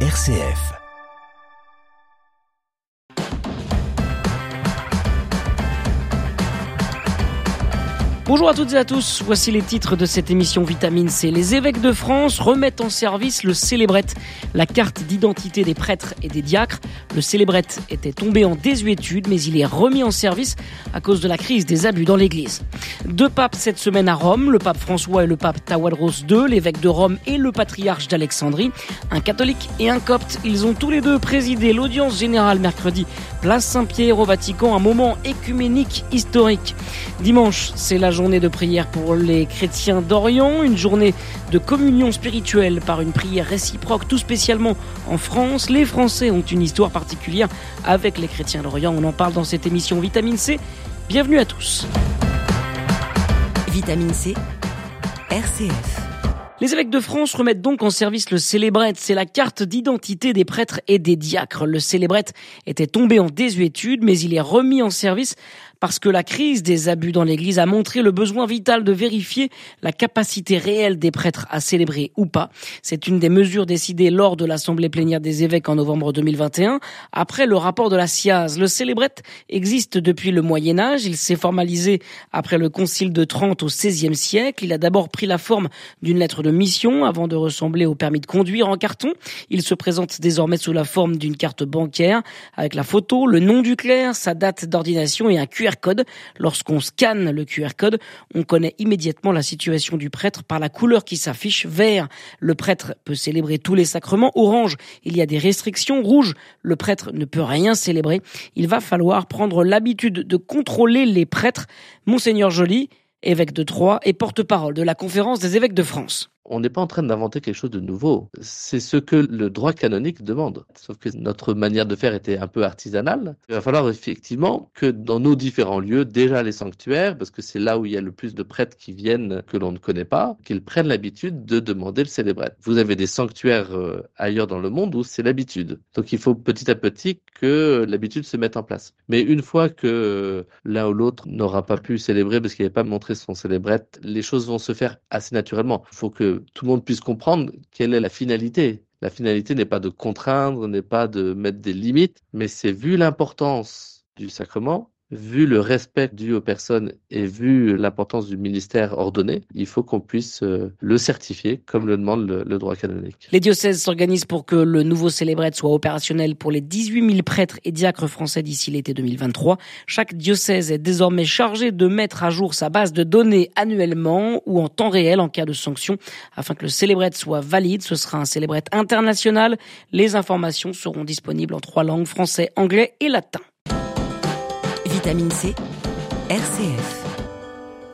RCF. Bonjour à toutes et à tous, voici les titres de cette émission Vitamine C. Les évêques de France remettent en service le célébrette, la carte d'identité des prêtres et des diacres. Le célébrette était tombé en désuétude, mais il est remis en service à cause de la crise des abus dans l'église. Deux papes cette semaine à Rome, le pape François et le pape Tawadros II, l'évêque de Rome et le patriarche d'Alexandrie. Un catholique et un copte, ils ont tous les deux présidé l'audience générale mercredi, place Saint-Pierre au Vatican, un moment écuménique historique. Dimanche, c'est la journée de prière pour les chrétiens d'Orient, une journée de communion spirituelle par une prière réciproque, tout spécialement en France. Les Français ont une histoire particulière avec les chrétiens d'Orient. On en parle dans cette émission Vitamine C. Bienvenue à tous. Vitamine C, RCF. Les évêques de France remettent donc en service le célébrette. C'est la carte d'identité des prêtres et des diacres. Le célébrette était tombé en désuétude, mais il est remis en service parce que la crise des abus dans l'Église a montré le besoin vital de vérifier la capacité réelle des prêtres à célébrer ou pas. C'est une des mesures décidées lors de l'Assemblée plénière des évêques en novembre 2021, après le rapport de la SIAZ. Le célébrette existe depuis le Moyen Âge, il s'est formalisé après le Concile de Trente au XVIe siècle. Il a d'abord pris la forme d'une lettre de mission avant de ressembler au permis de conduire en carton. Il se présente désormais sous la forme d'une carte bancaire avec la photo, le nom du clerc, sa date d'ordination et un QR code. Lorsqu'on scanne le QR code, on connaît immédiatement la situation du prêtre par la couleur qui s'affiche. Vert, le prêtre peut célébrer tous les sacrements. Orange, il y a des restrictions. Rouge, le prêtre ne peut rien célébrer. Il va falloir prendre l'habitude de contrôler les prêtres. Monseigneur Joly, évêque de Troyes et porte-parole de la conférence des évêques de France on n'est pas en train d'inventer quelque chose de nouveau. C'est ce que le droit canonique demande. Sauf que notre manière de faire était un peu artisanale. Il va falloir effectivement que dans nos différents lieux, déjà les sanctuaires, parce que c'est là où il y a le plus de prêtres qui viennent que l'on ne connaît pas, qu'ils prennent l'habitude de demander le célébrette. Vous avez des sanctuaires euh, ailleurs dans le monde où c'est l'habitude. Donc il faut petit à petit que l'habitude se mette en place. Mais une fois que l'un ou l'autre n'aura pas pu célébrer parce qu'il n'avait pas montré son célébrette, les choses vont se faire assez naturellement. Il faut que tout le monde puisse comprendre quelle est la finalité. La finalité n'est pas de contraindre, n'est pas de mettre des limites, mais c'est vu l'importance du sacrement, vu le respect dû aux personnes et vu l'importance du ministère ordonné, il faut qu'on puisse euh, le certifier comme le demande le, droit canonique. Les diocèses s'organisent pour que le nouveau célébrette soit opérationnel pour les 18 000 prêtres et diacres français d'ici l'été 2023. Chaque diocèse est désormais chargé de mettre à jour sa base de données annuellement ou en temps réel en cas de sanction afin que le célébrette soit valide. Ce sera un célébrette international. Les informations seront disponibles en trois langues, français, anglais et latin. Vitamine C, RCF.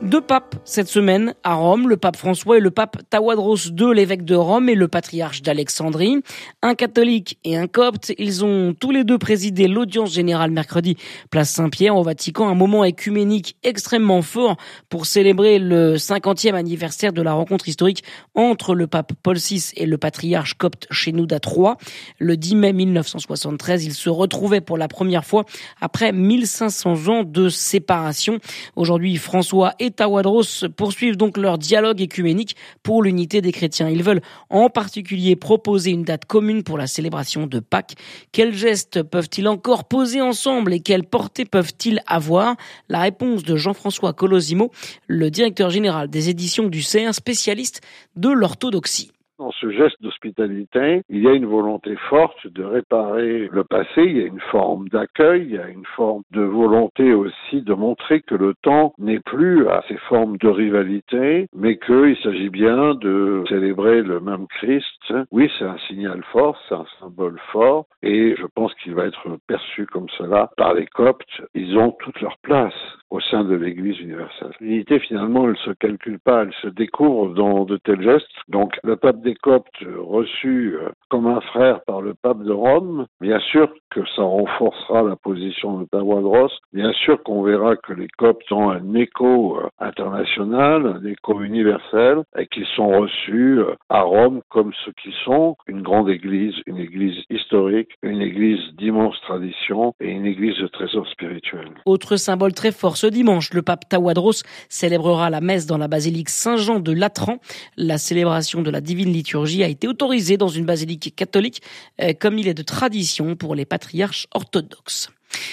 Deux papes cette semaine à Rome, le pape François et le pape Tawadros II, l'évêque de Rome et le patriarche d'Alexandrie. Un catholique et un copte, ils ont tous les deux présidé l'audience générale mercredi, place Saint-Pierre au Vatican, un moment écuménique extrêmement fort pour célébrer le 50e anniversaire de la rencontre historique entre le pape Paul VI et le patriarche copte Shenouda III. Le 10 mai 1973, ils se retrouvaient pour la première fois après 1500 ans de séparation. Aujourd'hui, François Tawadros poursuivent donc leur dialogue écuménique pour l'unité des chrétiens. Ils veulent en particulier proposer une date commune pour la célébration de Pâques. Quels gestes peuvent-ils encore poser ensemble et quelle portée peuvent-ils avoir? La réponse de Jean-François Colosimo, le directeur général des éditions du CER, spécialiste de l'orthodoxie. Dans ce geste d'hospitalité, il y a une volonté forte de réparer le passé, il y a une forme d'accueil, il y a une forme de volonté aussi de montrer que le temps n'est plus à ces formes de rivalité, mais qu'il s'agit bien de célébrer le même Christ. Oui, c'est un signal fort, c'est un symbole fort, et je pense qu'il va être perçu comme cela par les Coptes. Ils ont toute leur place au sein de l'Église universelle. L'unité, finalement, elle se calcule pas, elle se découvre dans de tels gestes. Donc, le pape des Coptes, reçu euh, comme un frère par le pape de Rome, bien sûr que ça renforcera la position de Tawadros. Bien sûr qu'on verra que les Coptes ont un écho euh, international, un écho universel, et qu'ils sont reçus euh, à Rome comme ce qu'ils sont, une grande église, une église historique, une église d'immense tradition et une église de trésor spirituel. Autre symbole très fort ce dimanche, le pape Tawadros célébrera la messe dans la basilique Saint-Jean de Latran. La célébration de la divine liturgie a été autorisée dans une basilique catholique, euh, comme il est de tradition pour les patriarches orthodoxes.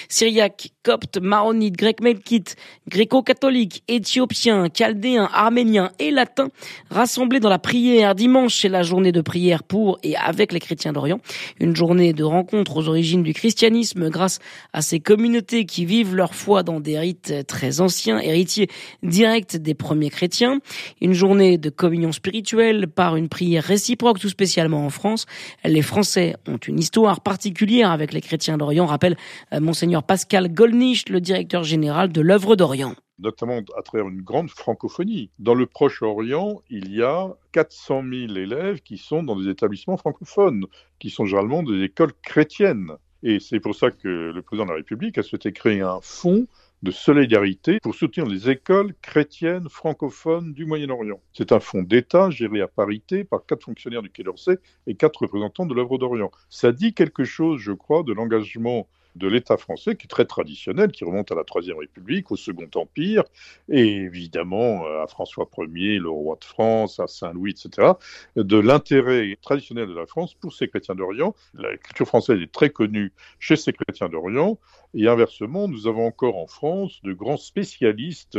Syriaque, copte, maronite, grec melkite, gréco-catholique, éthiopien, chaldéen, arménien et latin, rassemblés dans la prière dimanche, c'est la journée de prière pour et avec les chrétiens d'Orient. Une journée de rencontre aux origines du christianisme grâce à ces communautés qui vivent leur foi dans des rites très anciens, héritiers directs des premiers chrétiens. Une journée de communion spirituelle par une prière réciproque, tout spécialement en France. Les Français ont une histoire particulière avec les chrétiens d'Orient, rappelle euh, Monseigneur Pascal Golnisch, le directeur général de l'œuvre d'Orient notamment à travers une grande francophonie. Dans le Proche-Orient, il y a 400 000 élèves qui sont dans des établissements francophones, qui sont généralement des écoles chrétiennes. Et c'est pour ça que le président de la République a souhaité créer un fonds de solidarité pour soutenir les écoles chrétiennes francophones du Moyen-Orient. C'est un fonds d'État géré à parité par quatre fonctionnaires du Quai d'Orsay et quatre représentants de l'œuvre d'Orient. Ça dit quelque chose, je crois, de l'engagement de l'État français, qui est très traditionnel, qui remonte à la Troisième République, au Second Empire, et évidemment euh, à François Ier, le roi de France, à Saint-Louis, etc., de l'intérêt traditionnel de la France pour ces chrétiens d'Orient. La culture française est très connue chez ces chrétiens d'Orient, et inversement, nous avons encore en France de grands spécialistes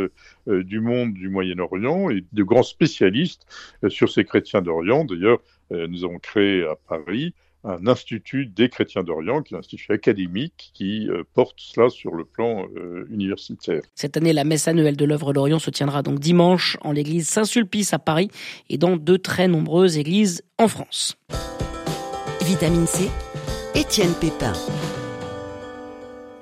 euh, du monde du Moyen-Orient et de grands spécialistes euh, sur ces chrétiens d'Orient. D'ailleurs, nous avons créé à Paris un institut des chrétiens d'Orient, qui est un institut académique qui euh, porte cela sur le plan euh, universitaire. Cette année, la messe annuelle de l'œuvre d'Orient se tiendra donc dimanche en l'église Saint-Sulpice à Paris et dans de très nombreuses églises en France. Vitamine C, Étienne Pépin.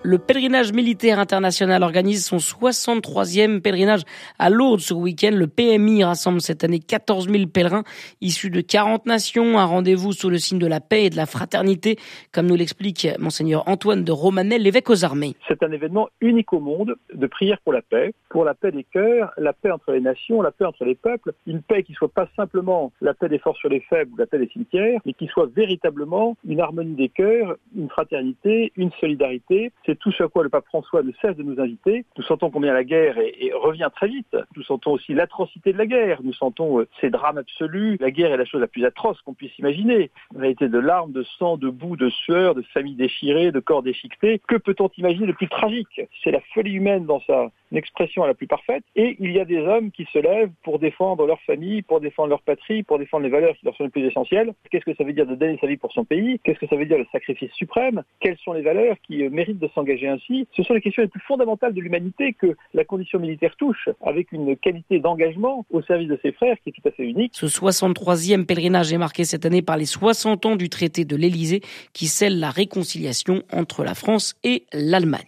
Le pèlerinage militaire international organise son 63e pèlerinage à Lourdes ce week-end. Le PMI rassemble cette année 14 000 pèlerins issus de 40 nations. Un rendez-vous sous le signe de la paix et de la fraternité, comme nous l'explique Monseigneur Antoine de Romanel, l'évêque aux armées. C'est un événement unique au monde de prière pour la paix, pour la paix des cœurs, la paix entre les nations, la paix entre les peuples. Une paix qui soit pas simplement la paix des forces sur les faibles ou la paix des cimetières, mais qui soit véritablement une harmonie des cœurs, une fraternité, une solidarité c'est tout ce à quoi le pape François ne cesse de nous inviter. Nous sentons combien la guerre revient très vite. Nous sentons aussi l'atrocité de la guerre. Nous sentons euh, ces drames absolus. La guerre est la chose la plus atroce qu'on puisse imaginer. Une réalité de larmes, de sang, de boue, de sueur, de familles déchirées, de corps déchiquetés. Que peut-on imaginer de plus tragique? C'est la folie humaine dans sa expression la plus parfaite. Et il y a des hommes qui se lèvent pour défendre leur famille, pour défendre leur patrie, pour défendre les valeurs qui leur sont les plus essentielles. Qu'est-ce que ça veut dire de donner sa vie pour son pays? Qu'est-ce que ça veut dire le sacrifice suprême? Quelles sont les valeurs qui euh, méritent de s'engager ainsi, ce sont les questions les plus fondamentales de l'humanité que la condition militaire touche, avec une qualité d'engagement au service de ses frères qui est tout à fait unique. Ce 63e pèlerinage est marqué cette année par les 60 ans du traité de l'Élysée qui scelle la réconciliation entre la France et l'Allemagne.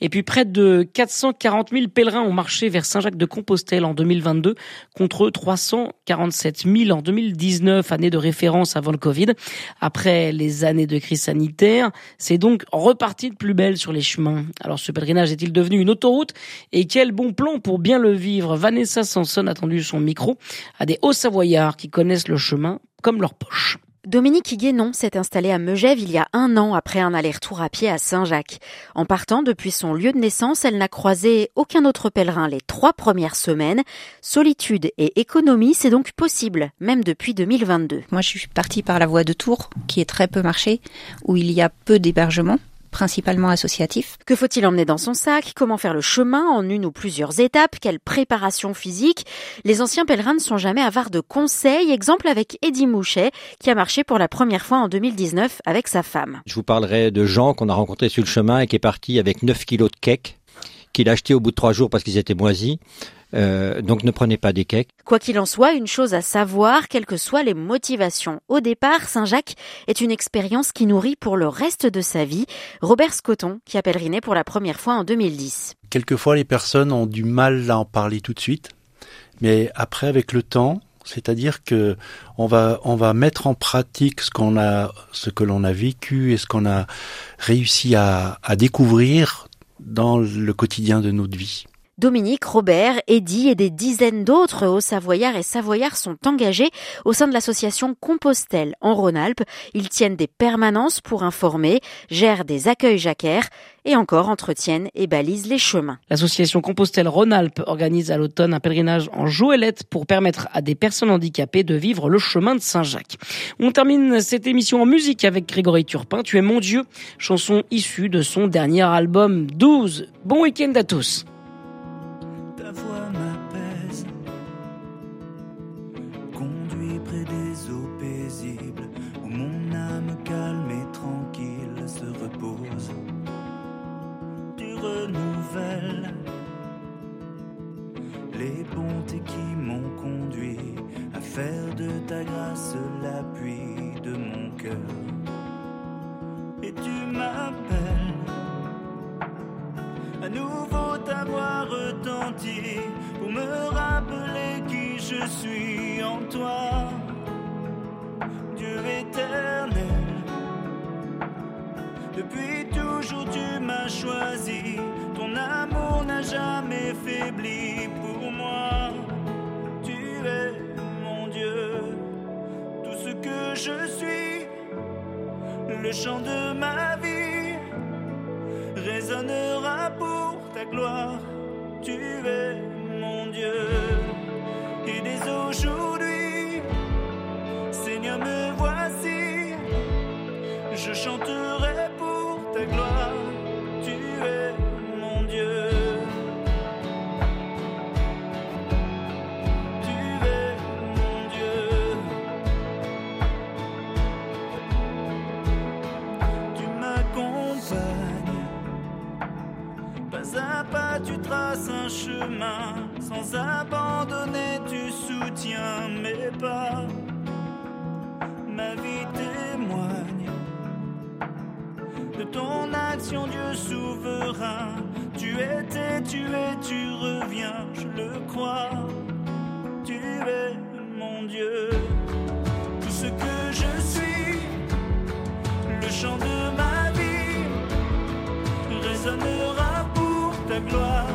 Et puis près de 440 000 pèlerins ont marché vers Saint-Jacques-de-Compostelle en 2022 contre 347 000 en 2019, année de référence avant le Covid. Après les années de crise sanitaire, c'est donc reparti de plus belle sur les chemins. Alors ce pèlerinage est-il devenu une autoroute? Et quel bon plan pour bien le vivre? Vanessa Sanson a tendu son micro à des hauts-savoyards qui connaissent le chemin comme leur poche. Dominique Guénon s'est installée à Megève il y a un an après un aller-retour à pied à Saint-Jacques. En partant depuis son lieu de naissance, elle n'a croisé aucun autre pèlerin les trois premières semaines. Solitude et économie, c'est donc possible, même depuis 2022. Moi, je suis partie par la voie de Tours, qui est très peu marchée, où il y a peu d'hébergements principalement associatif. Que faut-il emmener dans son sac? Comment faire le chemin en une ou plusieurs étapes? Quelle préparation physique? Les anciens pèlerins ne sont jamais avares de conseils. Exemple avec Eddie Mouchet, qui a marché pour la première fois en 2019 avec sa femme. Je vous parlerai de Jean qu'on a rencontré sur le chemin et qui est parti avec 9 kilos de cake qu'il a acheté au bout de trois jours parce qu'ils étaient moisis. Euh, donc ne prenez pas des cakes. Quoi qu'il en soit, une chose à savoir, quelles que soient les motivations. Au départ, Saint-Jacques est une expérience qui nourrit pour le reste de sa vie. Robert Scotton, qui a pèleriné pour la première fois en 2010. Quelquefois, les personnes ont du mal à en parler tout de suite, mais après, avec le temps, c'est-à-dire que on va on va mettre en pratique ce qu'on a ce que l'on a vécu et ce qu'on a réussi à, à découvrir dans le quotidien de notre vie. Dominique, Robert, Eddy et des dizaines d'autres hauts savoyards et savoyards sont engagés au sein de l'association Compostelle en Rhône-Alpes. Ils tiennent des permanences pour informer, gèrent des accueils jacquaires et encore entretiennent et balisent les chemins. L'association Compostelle Rhône-Alpes organise à l'automne un pèlerinage en Joëlette pour permettre à des personnes handicapées de vivre le chemin de Saint-Jacques. On termine cette émission en musique avec Grégory Turpin. Tu es mon Dieu, chanson issue de son dernier album 12. Bon week-end à tous. L'appui de mon cœur. Et tu m'appelles à nouveau t'avoir retenti pour me rappeler qui je suis en toi, Dieu éternel. Depuis toujours tu m'as choisi, ton amour n'a jamais faibli ce que je suis, le chant de ma vie résonnera pour ta gloire. Tu es mon Dieu, et dès aujourd'hui, Seigneur, me voici, je chanterai un chemin. Sans abandonner, tu soutiens mes pas. Ma vie témoigne de ton action, Dieu souverain. Tu étais, tu es, tu reviens, je le crois. Tu es mon Dieu, tout ce que je suis, le chant de ma vie résonnera pour ta gloire.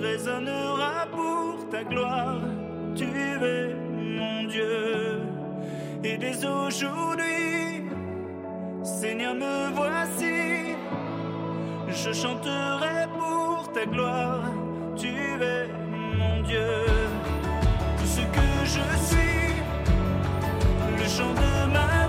Résonnera pour ta gloire. Tu es mon Dieu. Et dès aujourd'hui, Seigneur, me voici. Je chanterai pour ta gloire. Tu es mon Dieu. Tout ce que je suis, le chant de ma